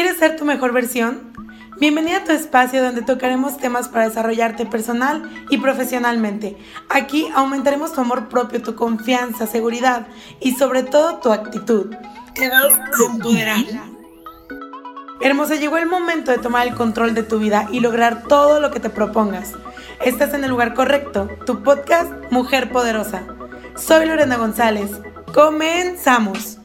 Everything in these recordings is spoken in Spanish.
¿Quieres ser tu mejor versión? Bienvenida a tu espacio donde tocaremos temas para desarrollarte personal y profesionalmente. Aquí aumentaremos tu amor propio, tu confianza, seguridad y sobre todo tu actitud. Te vas a empoderar. Hermosa, llegó el momento de tomar el control de tu vida y lograr todo lo que te propongas. Estás en el lugar correcto, tu podcast Mujer Poderosa. Soy Lorena González. Comenzamos.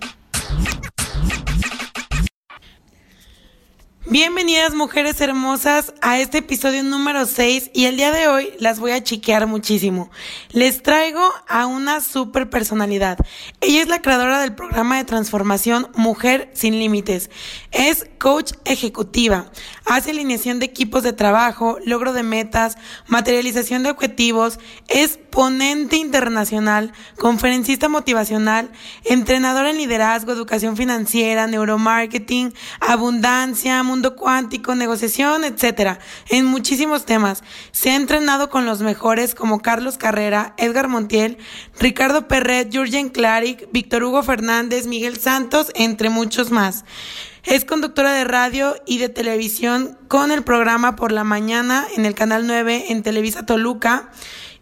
Bienvenidas mujeres hermosas a este episodio número 6 y el día de hoy las voy a chiquear muchísimo. Les traigo a una super personalidad. Ella es la creadora del programa de transformación Mujer sin Límites. Es coach ejecutiva. Hace alineación de equipos de trabajo, logro de metas, materialización de objetivos. Es ponente internacional, conferencista motivacional, entrenadora en liderazgo, educación financiera, neuromarketing, abundancia, mundo cuántico, negociación, etcétera, en muchísimos temas. Se ha entrenado con los mejores como Carlos Carrera, Edgar Montiel, Ricardo Perret, Jurgen Klarik, Víctor Hugo Fernández, Miguel Santos, entre muchos más. Es conductora de radio y de televisión con el programa Por la Mañana en el Canal 9 en Televisa Toluca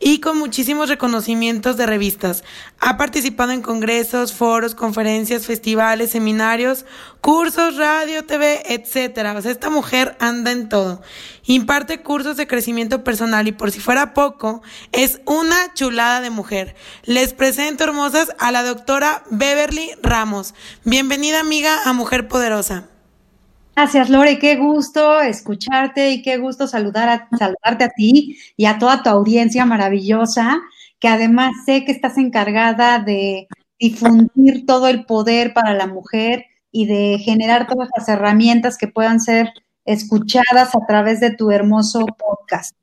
y con muchísimos reconocimientos de revistas. Ha participado en congresos, foros, conferencias, festivales, seminarios, cursos, radio, TV, etcétera. O sea, esta mujer anda en todo. Imparte cursos de crecimiento personal y por si fuera poco, es una chulada de mujer. Les presento hermosas a la doctora Beverly Ramos. Bienvenida amiga a Mujer Poderosa. Gracias, Lore. Qué gusto escucharte y qué gusto saludar a, saludarte a ti y a toda tu audiencia maravillosa, que además sé que estás encargada de difundir todo el poder para la mujer y de generar todas las herramientas que puedan ser escuchadas a través de tu hermoso podcast.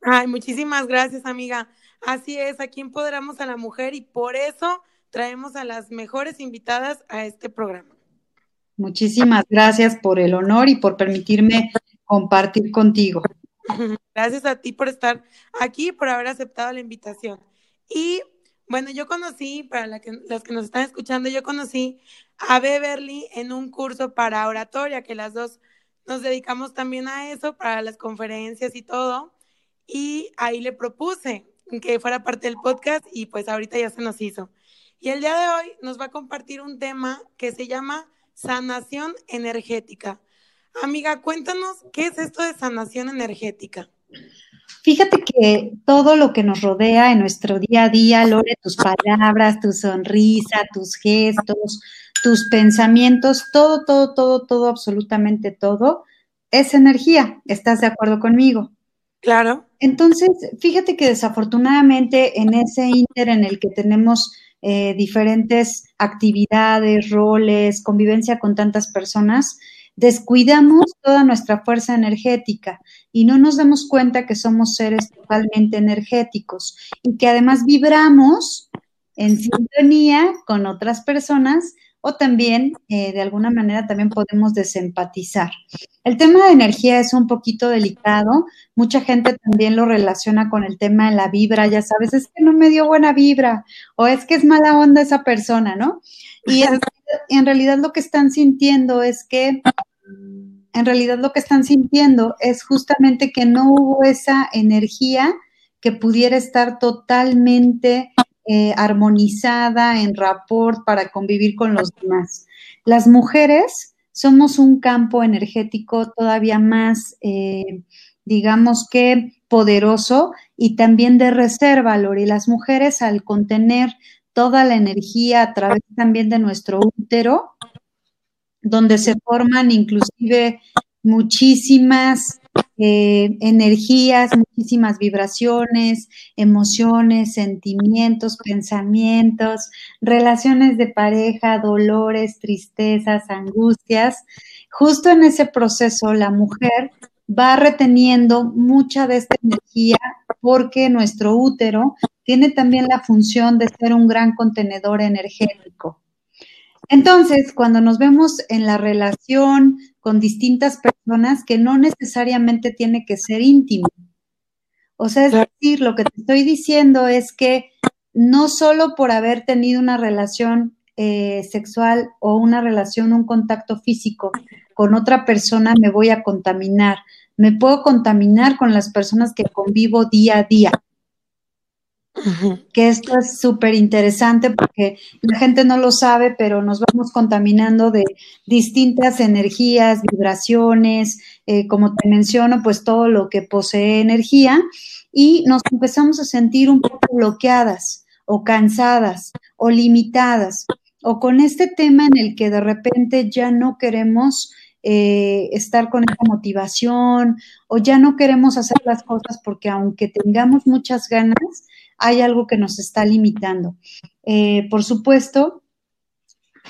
Ay, muchísimas gracias, amiga. Así es, aquí empoderamos a la mujer y por eso traemos a las mejores invitadas a este programa. Muchísimas gracias por el honor y por permitirme compartir contigo. Gracias a ti por estar aquí, por haber aceptado la invitación. Y bueno, yo conocí, para la las que nos están escuchando, yo conocí a Beverly en un curso para oratoria, que las dos nos dedicamos también a eso, para las conferencias y todo. Y ahí le propuse que fuera parte del podcast y pues ahorita ya se nos hizo. Y el día de hoy nos va a compartir un tema que se llama Sanación energética. Amiga, cuéntanos, ¿qué es esto de sanación energética? Fíjate que todo lo que nos rodea en nuestro día a día, Lore, tus palabras, tu sonrisa, tus gestos, tus pensamientos, todo, todo, todo, todo, absolutamente todo, es energía. ¿Estás de acuerdo conmigo? Claro. Entonces, fíjate que desafortunadamente en ese inter en el que tenemos eh, diferentes actividades, roles, convivencia con tantas personas, descuidamos toda nuestra fuerza energética y no nos damos cuenta que somos seres totalmente energéticos y que además vibramos en sintonía con otras personas o también eh, de alguna manera también podemos desempatizar. El tema de energía es un poquito delicado, mucha gente también lo relaciona con el tema de la vibra, ya sabes, es que no me dio buena vibra o es que es mala onda esa persona, ¿no? Y en, en realidad lo que están sintiendo es que en realidad lo que están sintiendo es justamente que no hubo esa energía que pudiera estar totalmente eh, armonizada, en rapport para convivir con los demás. Las mujeres somos un campo energético todavía más, eh, digamos que poderoso y también de reserva, Lori. Las mujeres al contener toda la energía a través también de nuestro útero, donde se forman inclusive muchísimas eh, energías, muchísimas vibraciones, emociones, sentimientos, pensamientos, relaciones de pareja, dolores, tristezas, angustias. Justo en ese proceso la mujer va reteniendo mucha de esta energía porque nuestro útero tiene también la función de ser un gran contenedor energético. Entonces, cuando nos vemos en la relación con distintas personas, que no necesariamente tiene que ser íntimo. O sea, es decir, lo que te estoy diciendo es que no solo por haber tenido una relación eh, sexual o una relación, un contacto físico con otra persona me voy a contaminar. Me puedo contaminar con las personas que convivo día a día. Que esto es súper interesante porque la gente no lo sabe, pero nos vamos contaminando de distintas energías, vibraciones, eh, como te menciono, pues todo lo que posee energía y nos empezamos a sentir un poco bloqueadas o cansadas o limitadas o con este tema en el que de repente ya no queremos eh, estar con esa motivación o ya no queremos hacer las cosas porque aunque tengamos muchas ganas, hay algo que nos está limitando. Eh, por supuesto,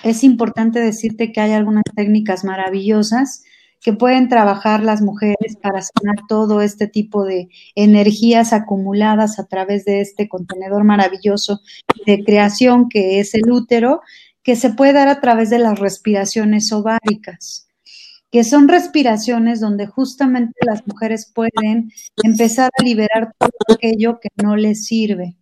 es importante decirte que hay algunas técnicas maravillosas que pueden trabajar las mujeres para sanar todo este tipo de energías acumuladas a través de este contenedor maravilloso de creación que es el útero, que se puede dar a través de las respiraciones ováricas que son respiraciones donde justamente las mujeres pueden empezar a liberar todo aquello que no les sirve.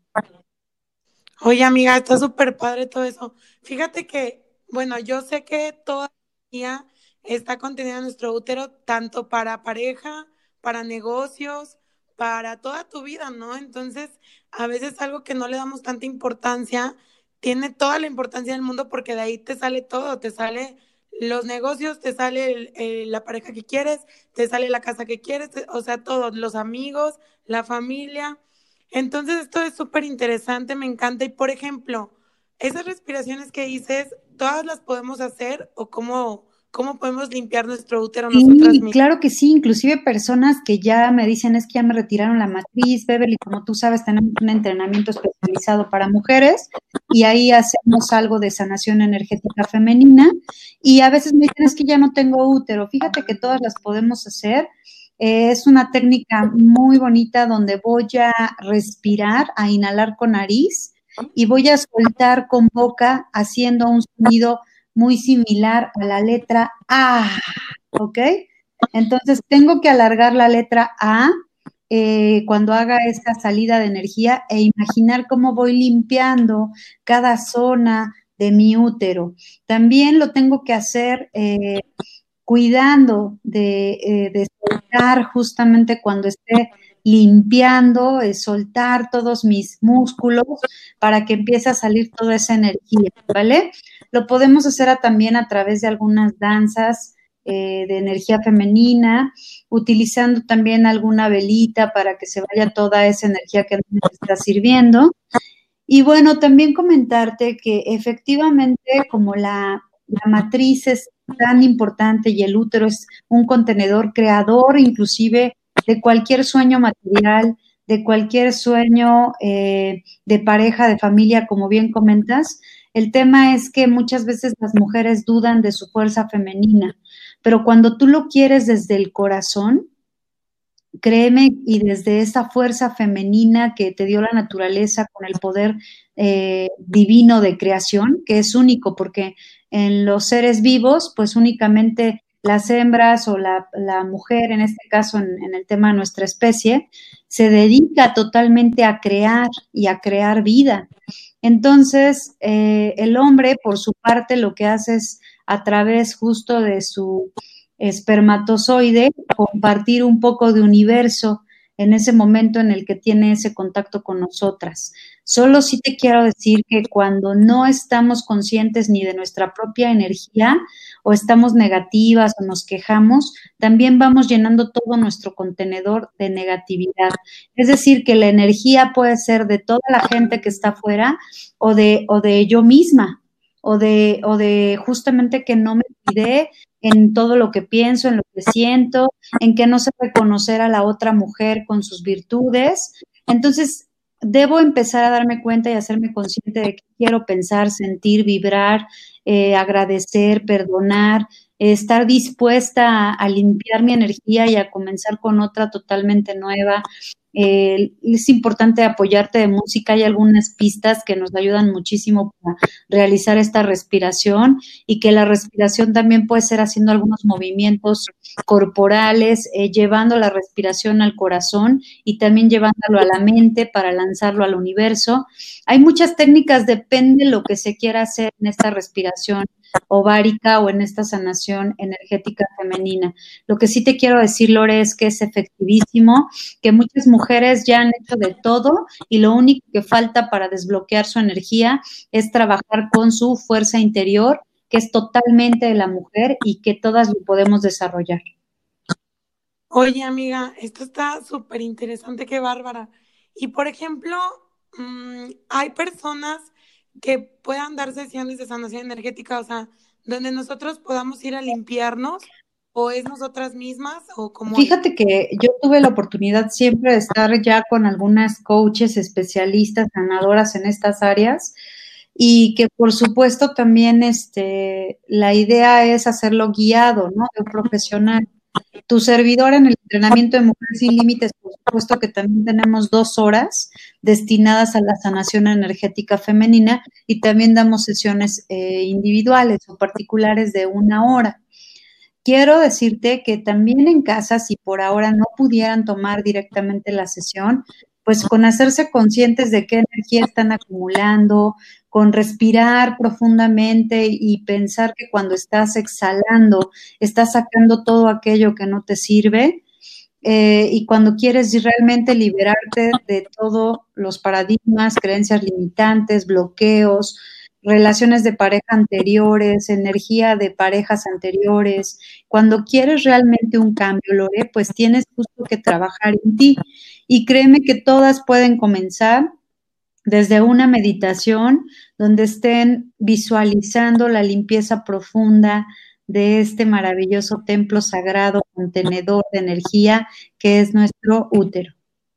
Oye, amiga, está súper padre todo eso. Fíjate que, bueno, yo sé que toda día está contenida en nuestro útero, tanto para pareja, para negocios, para toda tu vida, ¿no? Entonces, a veces algo que no le damos tanta importancia, tiene toda la importancia del mundo porque de ahí te sale todo, te sale los negocios, te sale la pareja que quieres, te sale la casa que quieres, o sea, todos, los amigos, la familia. Entonces, esto es súper interesante, me encanta. Y, por ejemplo, esas respiraciones que dices, ¿todas las podemos hacer o cómo, ¿Cómo podemos limpiar nuestro útero nosotras mismas? Claro que sí, inclusive personas que ya me dicen es que ya me retiraron la matriz, Beverly, como tú sabes, tenemos un entrenamiento especializado para mujeres y ahí hacemos algo de sanación energética femenina y a veces me dicen es que ya no tengo útero. Fíjate que todas las podemos hacer. es una técnica muy bonita donde voy a respirar, a inhalar con nariz y voy a soltar con boca haciendo un sonido muy similar a la letra A, ¿ok? Entonces tengo que alargar la letra A eh, cuando haga esta salida de energía e imaginar cómo voy limpiando cada zona de mi útero. También lo tengo que hacer eh, cuidando eh, de soltar justamente cuando esté limpiando, soltar todos mis músculos para que empiece a salir toda esa energía, ¿vale? Lo podemos hacer también a través de algunas danzas eh, de energía femenina, utilizando también alguna velita para que se vaya toda esa energía que nos está sirviendo. Y bueno, también comentarte que efectivamente como la, la matriz es tan importante y el útero es un contenedor creador inclusive de cualquier sueño material, de cualquier sueño eh, de pareja, de familia, como bien comentas, el tema es que muchas veces las mujeres dudan de su fuerza femenina, pero cuando tú lo quieres desde el corazón, créeme, y desde esa fuerza femenina que te dio la naturaleza con el poder eh, divino de creación, que es único, porque en los seres vivos, pues únicamente las hembras o la, mujer, en este caso en, en, el tema de nuestra especie, se dedica totalmente a crear y a crear vida. Entonces, eh, el hombre, por su parte, lo que hace es a través justo de su espermatozoide compartir un poco de universo en ese momento en el que tiene ese contacto con nosotras. Solo sí te quiero decir que cuando no estamos conscientes ni de nuestra propia energía o estamos negativas o nos quejamos, también vamos llenando todo nuestro contenedor de negatividad. Es decir, que la energía puede ser de toda la gente que está afuera o de, o de yo misma o de, o de justamente que no me cuidé en todo lo que pienso, en lo que siento, en que no sé reconocer a la otra mujer con sus virtudes. Entonces, debo empezar a darme cuenta y hacerme consciente de que quiero pensar, sentir, vibrar, eh, agradecer, perdonar, estar dispuesta a, limpiar mi energía y a comenzar con otra totalmente nueva. Eh, es importante apoyarte de música, hay algunas pistas que nos ayudan muchísimo para realizar esta respiración y que la respiración también puede ser haciendo algunos movimientos corporales, eh, llevando la respiración al corazón y también llevándolo a la mente para lanzarlo al universo. Hay muchas técnicas, depende lo que se quiera hacer en esta respiración ovárica o en esta sanación energética femenina. Lo que sí te quiero decir, Lore, es que es efectivísimo, que muchas mujeres ya han hecho de todo y lo único que falta para desbloquear su energía es trabajar con su fuerza interior, que es totalmente de la mujer y que todas lo podemos desarrollar. Oye, amiga, esto está súper interesante, qué bárbara. Y por ejemplo, mm, hay personas que puedan dar sesiones de sanación energética, o sea, donde nosotros podamos ir a limpiarnos o es nosotras mismas o como Fíjate que yo tuve la oportunidad siempre de estar ya con algunas coaches especialistas sanadoras en estas áreas y que por supuesto también este la idea es hacerlo guiado, ¿no? De un profesional. Tu servidor en el entrenamiento de Mujeres Sin Límites, por supuesto que también tenemos dos horas destinadas a la sanación energética femenina y también damos sesiones eh, individuales o particulares de una hora. Quiero decirte que también en casa, si por ahora no pudieran tomar directamente la sesión, pues con hacerse conscientes de qué energía están acumulando, con respirar profundamente y pensar que cuando estás exhalando, estás sacando todo aquello que no te sirve. Eh, y cuando quieres realmente liberarte de todos los paradigmas, creencias limitantes, bloqueos, relaciones de pareja anteriores, energía de parejas anteriores. Cuando quieres realmente un cambio, Lore, pues tienes justo que trabajar en ti. Y créeme que todas pueden comenzar desde una meditación donde estén visualizando la limpieza profunda de este maravilloso templo sagrado, contenedor de energía que es nuestro útero.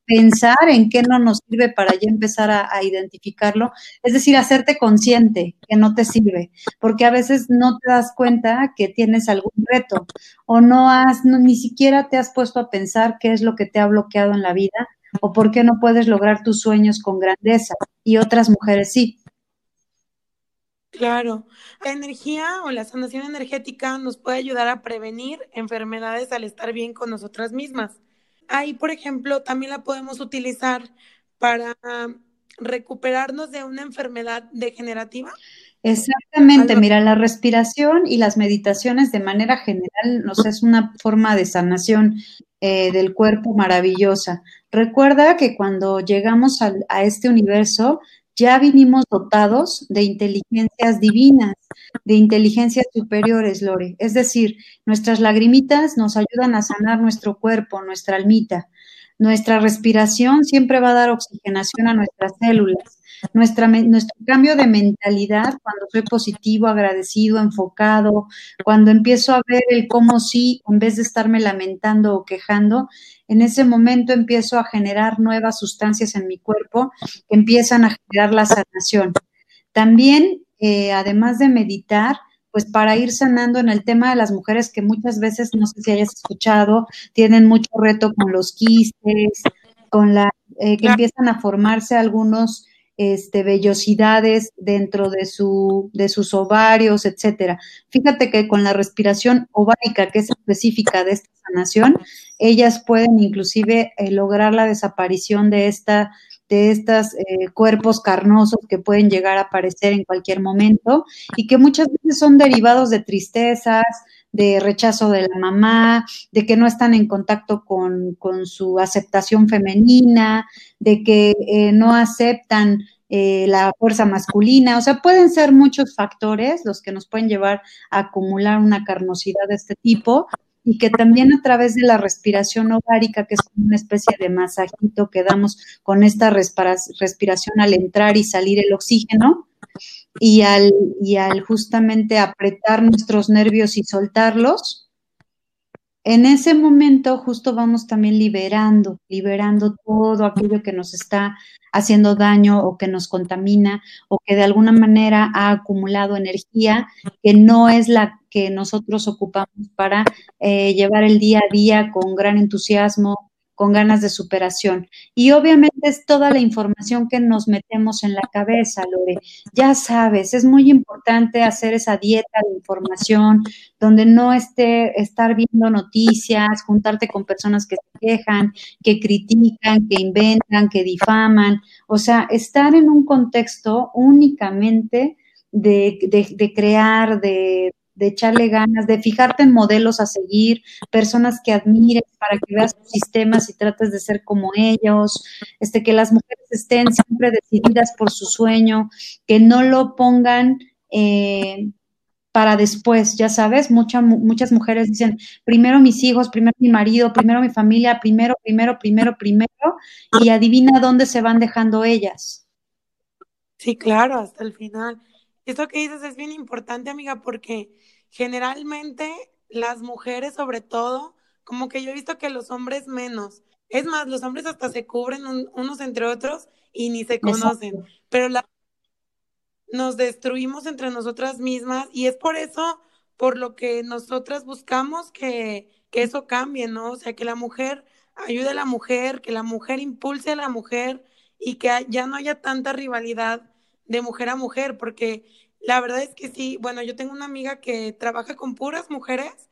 Pensar en qué no nos sirve para ya empezar a, identificarlo, es decir, hacerte consciente que no te sirve, porque a veces no te das cuenta que tienes algún reto o no has, ni siquiera te has puesto a pensar qué es lo que te ha bloqueado en la vida o por qué no puedes lograr tus sueños con grandeza y otras mujeres sí. Claro, la energía o la sanación energética nos puede ayudar a prevenir enfermedades al estar bien con nosotras mismas. Ahí, por ejemplo, también la podemos utilizar para recuperarnos de una enfermedad degenerativa. Exactamente, mira, la respiración y las meditaciones de manera general nos es una forma de sanación eh, del cuerpo maravillosa. Recuerda que cuando llegamos a este universo, ya vinimos dotados de inteligencias divinas, de inteligencias superiores, Lore. Es decir, nuestras lagrimitas nos ayudan a sanar nuestro cuerpo, nuestra almita. Nuestra respiración siempre va a dar oxigenación a nuestras células. Nuestra, nuestro cambio de mentalidad, cuando soy positivo, agradecido, enfocado, cuando empiezo a ver el cómo sí, en vez de estarme lamentando o quejando, en ese momento empiezo a generar nuevas sustancias en mi cuerpo que empiezan a generar la sanación. También, eh, además de meditar, pues para ir sanando en el tema de las mujeres que muchas veces, no sé si hayas escuchado, tienen mucho reto con los quistes, con la, eh, que empiezan a formarse algunos este, vellosidades dentro de, su, de sus ovarios, etcétera. Fíjate que con la respiración ovárica, que es específica de esta sanación, ellas pueden inclusive eh, lograr la desaparición de esta de estos eh, cuerpos carnosos que pueden llegar a aparecer en cualquier momento y que muchas veces son derivados de tristezas, de rechazo de la mamá, de que no están en contacto con, su aceptación femenina, de que eh, no aceptan eh, la fuerza masculina, o sea, pueden ser muchos factores los que nos pueden llevar a acumular una carnosidad de este tipo y que también a través de la respiración ovárica, que es una especie de masajito que damos con esta respiración al entrar y salir el oxígeno, y al, y al justamente apretar nuestros nervios y soltarlos, en ese momento justo vamos también liberando, liberando todo aquello que nos está haciendo daño o que nos contamina o que de alguna manera ha acumulado energía que no es la que nosotros ocupamos para eh, llevar el día a día con gran entusiasmo, con ganas de superación. Y obviamente es toda la información que nos metemos en la cabeza, Lore. Ya sabes, es muy importante hacer esa dieta de información donde no esté estar viendo noticias, juntarte con personas que se quejan, que critican, que inventan, que difaman, o sea, estar en un contexto únicamente de, de crear, de, de echarle ganas, de fijarte en modelos a seguir, personas que admires para que veas sus sistemas y trates de ser como ellos, este, que las mujeres estén siempre decididas por su sueño, que no lo pongan eh, para después, ya sabes, muchas muchas mujeres dicen, primero mis hijos, primero mi marido, primero mi familia, primero, primero, primero, primero, y adivina dónde se van dejando ellas. Sí, claro, hasta el final. Esto que dices es bien importante, amiga, porque generalmente las mujeres, sobre todo, como que yo he visto que los hombres menos. Es más, los hombres hasta se cubren unos entre otros y ni se conocen. Pero la, nos destruimos entre nosotras mismas y es por eso, por lo que nosotras buscamos que, que eso cambie, ¿no? O sea, que la mujer ayude a la mujer, que la mujer impulse a la mujer y que ya no haya tanta rivalidad de mujer a mujer, porque la verdad es que sí, bueno, yo tengo una amiga que trabaja con puras mujeres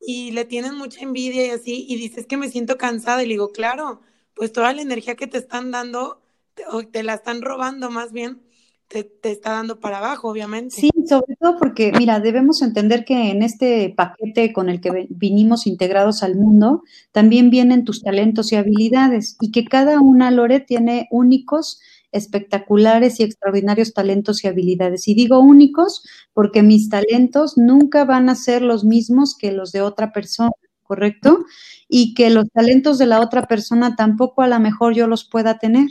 y le tienen mucha envidia y así, y dices que me siento cansada y le digo, claro, pues toda la energía que te están dando, te, o te la están robando más bien, te, te, está dando para abajo, obviamente. Sí, sobre todo porque, mira, debemos entender que en este paquete con el que vinimos integrados al mundo, también vienen tus talentos y habilidades y que cada una, Lore, tiene únicos espectaculares y extraordinarios talentos y habilidades. Y digo únicos porque mis talentos nunca van a ser los mismos que los de otra persona, ¿correcto? Y que los talentos de la otra persona tampoco a lo mejor yo los pueda tener.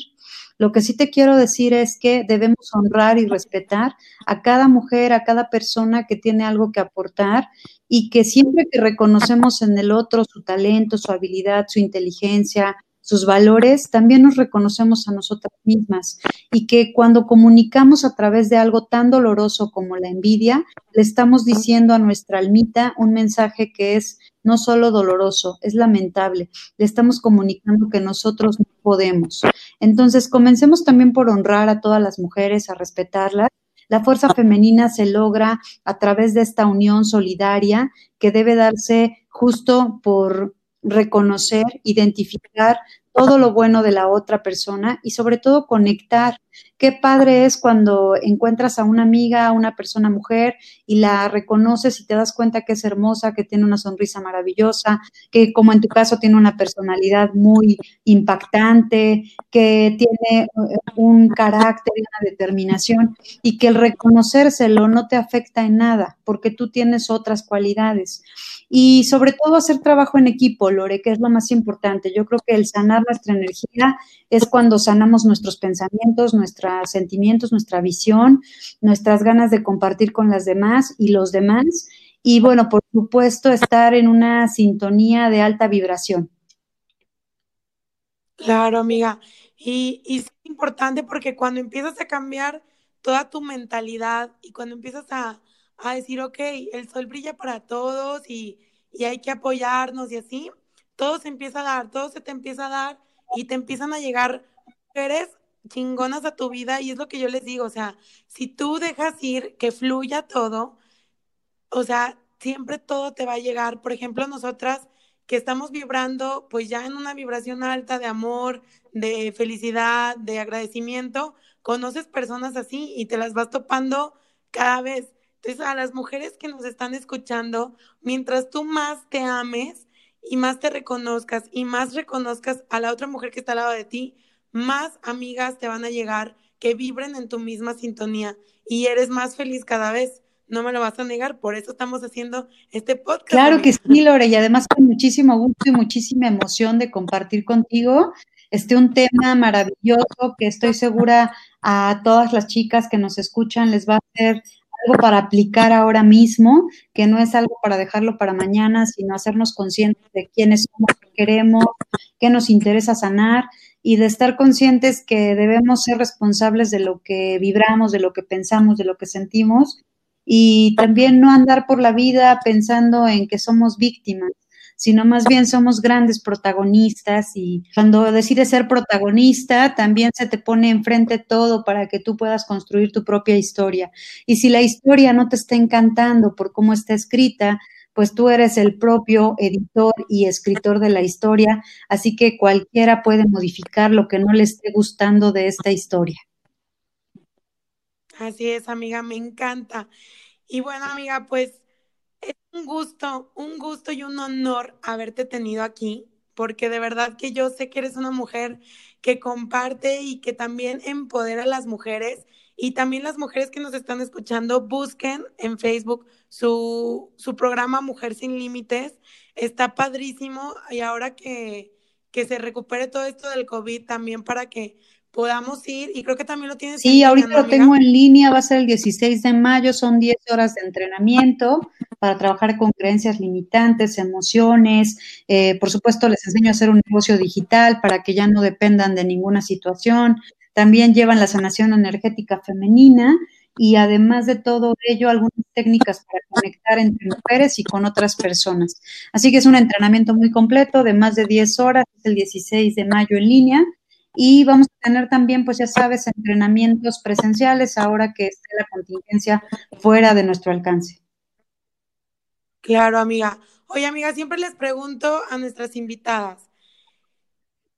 Lo que sí te quiero decir es que debemos honrar y respetar a cada mujer, a cada persona que tiene algo que aportar y que siempre que reconocemos en el otro su talento, su habilidad, su inteligencia, sus valores, también nos reconocemos a nosotras mismas y que cuando comunicamos a través de algo tan doloroso como la envidia, le estamos diciendo a nuestra almita un mensaje que es no solo doloroso, es lamentable. Le estamos comunicando que nosotros no podemos. Entonces, comencemos también por honrar a todas las mujeres, a respetarlas. La fuerza femenina se logra a través de esta unión solidaria que debe darse justo por reconocer, identificar todo lo bueno de la otra persona y sobre todo conectar. Qué padre es cuando encuentras a una amiga, a una persona mujer y la reconoces y te das cuenta que es hermosa, que tiene una sonrisa maravillosa, que como en tu caso tiene una personalidad muy impactante, que tiene eh, un carácter y una determinación y que el reconocérselo no te afecta en nada porque tú tienes otras cualidades. Y sobre todo hacer trabajo en equipo, Lore, que es lo más importante. Yo creo que el sanar nuestra energía es cuando sanamos nuestros pensamientos, nuestros sentimientos, nuestra visión, nuestras ganas de compartir con las demás y los demás. Y bueno, por supuesto, estar en una sintonía de alta vibración. Claro, amiga. Y, y es importante porque cuando empiezas a cambiar toda tu mentalidad y cuando empiezas a, a decir, ok, el sol brilla para todos y, y hay que apoyarnos y así, todo se empieza a dar, todo se te empieza a dar y te empiezan a llegar mujeres chingonas a tu vida y es lo que yo les digo, o sea, si tú dejas ir, que fluya todo, o sea, siempre todo te va a llegar. Por ejemplo, nosotras que estamos vibrando pues ya en una vibración alta de amor, de felicidad, de agradecimiento, conoces personas así y te las vas topando cada vez. Entonces, a las mujeres que nos están escuchando, mientras tú más te ames y más te reconozcas y más reconozcas a la otra mujer que está al lado de ti, más amigas te van a llegar que vibren en tu misma sintonía y eres más feliz cada vez. No me lo vas a negar, por eso estamos haciendo este podcast. Claro que sí, Lore, y además con muchísimo gusto y muchísima emoción de compartir contigo este un tema maravilloso que estoy segura a todas las chicas que nos escuchan les va a hacer algo para aplicar ahora mismo, que no es algo para dejarlo para mañana, sino hacernos conscientes de quiénes somos, qué queremos, qué nos interesa sanar y de estar conscientes que debemos ser responsables de lo que vibramos, de lo que pensamos, de lo que sentimos y también no andar por la vida pensando en que somos víctimas, sino más bien somos grandes protagonistas y cuando decides ser protagonista, también se te pone enfrente todo para que tú puedas construir tu propia historia. Y si la historia no te está encantando por cómo está escrita, pues tú eres el propio editor y escritor de la historia, así que cualquiera puede modificar lo que no le esté gustando de esta historia. Así es, amiga, me encanta. Y bueno, amiga, pues es un gusto, un gusto y un honor haberte tenido aquí, porque de verdad que yo sé que eres una mujer que comparte y que también empodera a las mujeres. Y también las mujeres que nos están escuchando, busquen en Facebook su, su programa Mujer sin Límites. Está padrísimo. Y ahora que, que se recupere todo esto del COVID, también para que podamos ir y creo que también lo tienes. Sí, ahorita lo tengo en línea, va a ser el 16 de mayo, son 10 horas de entrenamiento para trabajar con creencias limitantes, emociones, eh, por supuesto les enseño a hacer un negocio digital para que ya no dependan de ninguna situación, también llevan la sanación energética femenina y además de todo ello, algunas técnicas para conectar entre mujeres y con otras personas. Así que es un entrenamiento muy completo de más de 10 horas, es el 16 de mayo en línea y vamos a tener también, pues ya sabes, entrenamientos presenciales ahora que esté la contingencia fuera de nuestro alcance. Claro, amiga. Oye, amiga, siempre les pregunto a nuestras invitadas,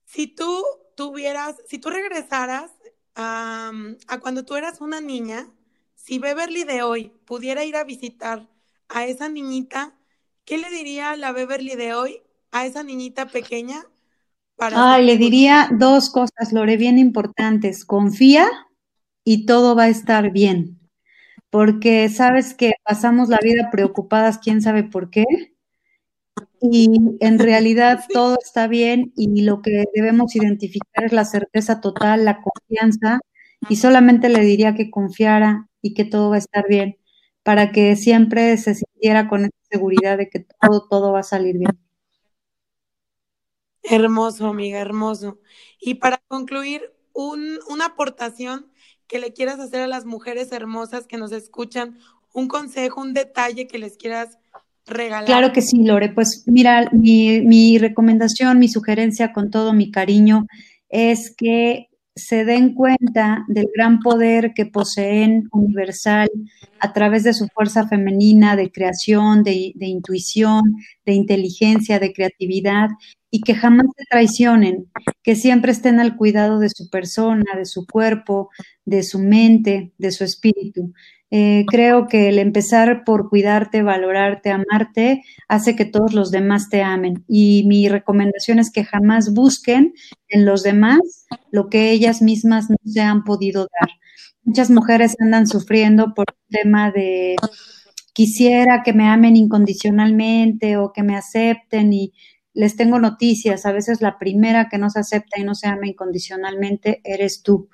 si tú tuvieras, si tú regresaras a, a cuando tú eras una niña, si Beverly de hoy pudiera ir a visitar a esa niñita, ¿qué le diría la Beverly de hoy a esa niñita pequeña Ay, le diría dos cosas, Lore, bien importantes. Confía y todo va a estar bien. Porque sabes que pasamos la vida preocupadas, quién sabe por qué. Y en realidad todo está bien y lo que debemos identificar es la certeza total, la confianza. Y solamente le diría que confiara y que todo va a estar bien, para que siempre se sintiera con esa seguridad de que todo, todo va a salir bien. Hermoso, amiga, hermoso. Y para concluir, un, una aportación que le quieras hacer a las mujeres hermosas que nos escuchan, un consejo, un detalle que les quieras regalar. Claro que sí, Lore. Pues mira, mi, mi recomendación, mi sugerencia con todo mi cariño es que se den cuenta del gran poder que poseen universal a través de su fuerza femenina de creación, de, de intuición, de inteligencia, de creatividad y que jamás se traicionen, que siempre estén al cuidado de su persona, de su cuerpo, de su mente, de su espíritu. Eh, creo que el empezar por cuidarte, valorarte, amarte, hace que todos los demás te amen. Y mi recomendación es que jamás busquen en los demás lo que ellas mismas no se han podido dar. Muchas mujeres andan sufriendo por el tema de quisiera que me amen incondicionalmente o que me acepten y les tengo noticias, a veces la primera que no se acepta y no se ama incondicionalmente eres tú.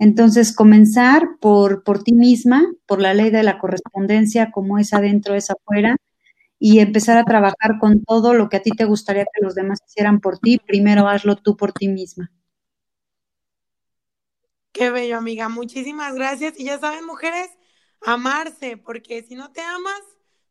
Entonces, comenzar por, por ti misma, por la ley de la correspondencia, como es adentro, es afuera, y empezar a trabajar con todo lo que a ti te gustaría que los demás hicieran por ti. Primero hazlo tú por ti misma. Qué bello, amiga. Muchísimas gracias. Y ya saben, mujeres, amarse, porque si no te amas,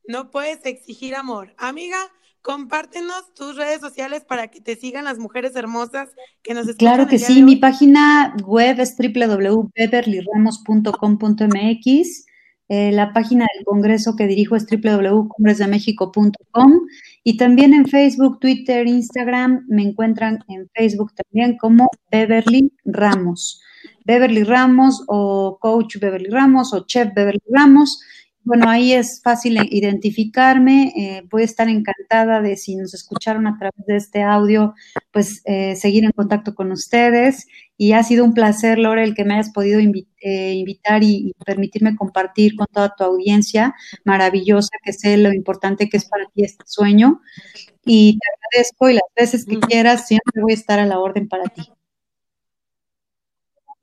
no puedes exigir amor. Amiga, compártenos tus redes sociales para que te sigan las mujeres hermosas que nos escuchan. Claro que sí, mi página web es www.beverlyramos.com.mx. Eh, la página del Congreso que dirijo es www.congresdemexico.com y también en Facebook, Twitter, Instagram me encuentran en Facebook también como Beverly Ramos. Beverly Ramos o Coach Beverly Ramos o Chef Beverly Ramos. Bueno, ahí es fácil identificarme. Eh, voy a estar encantada de si nos escucharon a través de este audio, pues eh, seguir en contacto con ustedes. Y ha sido un placer, Lore, el que me hayas podido eh, invitar y, y, permitirme compartir con toda tu audiencia maravillosa, que sé lo importante que es para ti este sueño. Y te agradezco y las veces que quieras, siempre voy a estar a la orden para ti.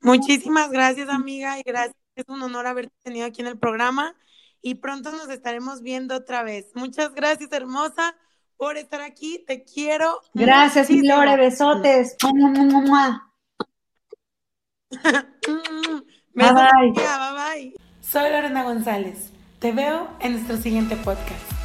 Muchísimas gracias, amiga, y gracias. Es un honor haberte tenido aquí en el programa y pronto nos estaremos viendo otra vez. Muchas gracias, hermosa, por estar aquí. Te quiero. Gracias, muchísimo. Lore. Besotes. bye, bye. bye bye. Soy Lorena González. Te veo en nuestro siguiente podcast.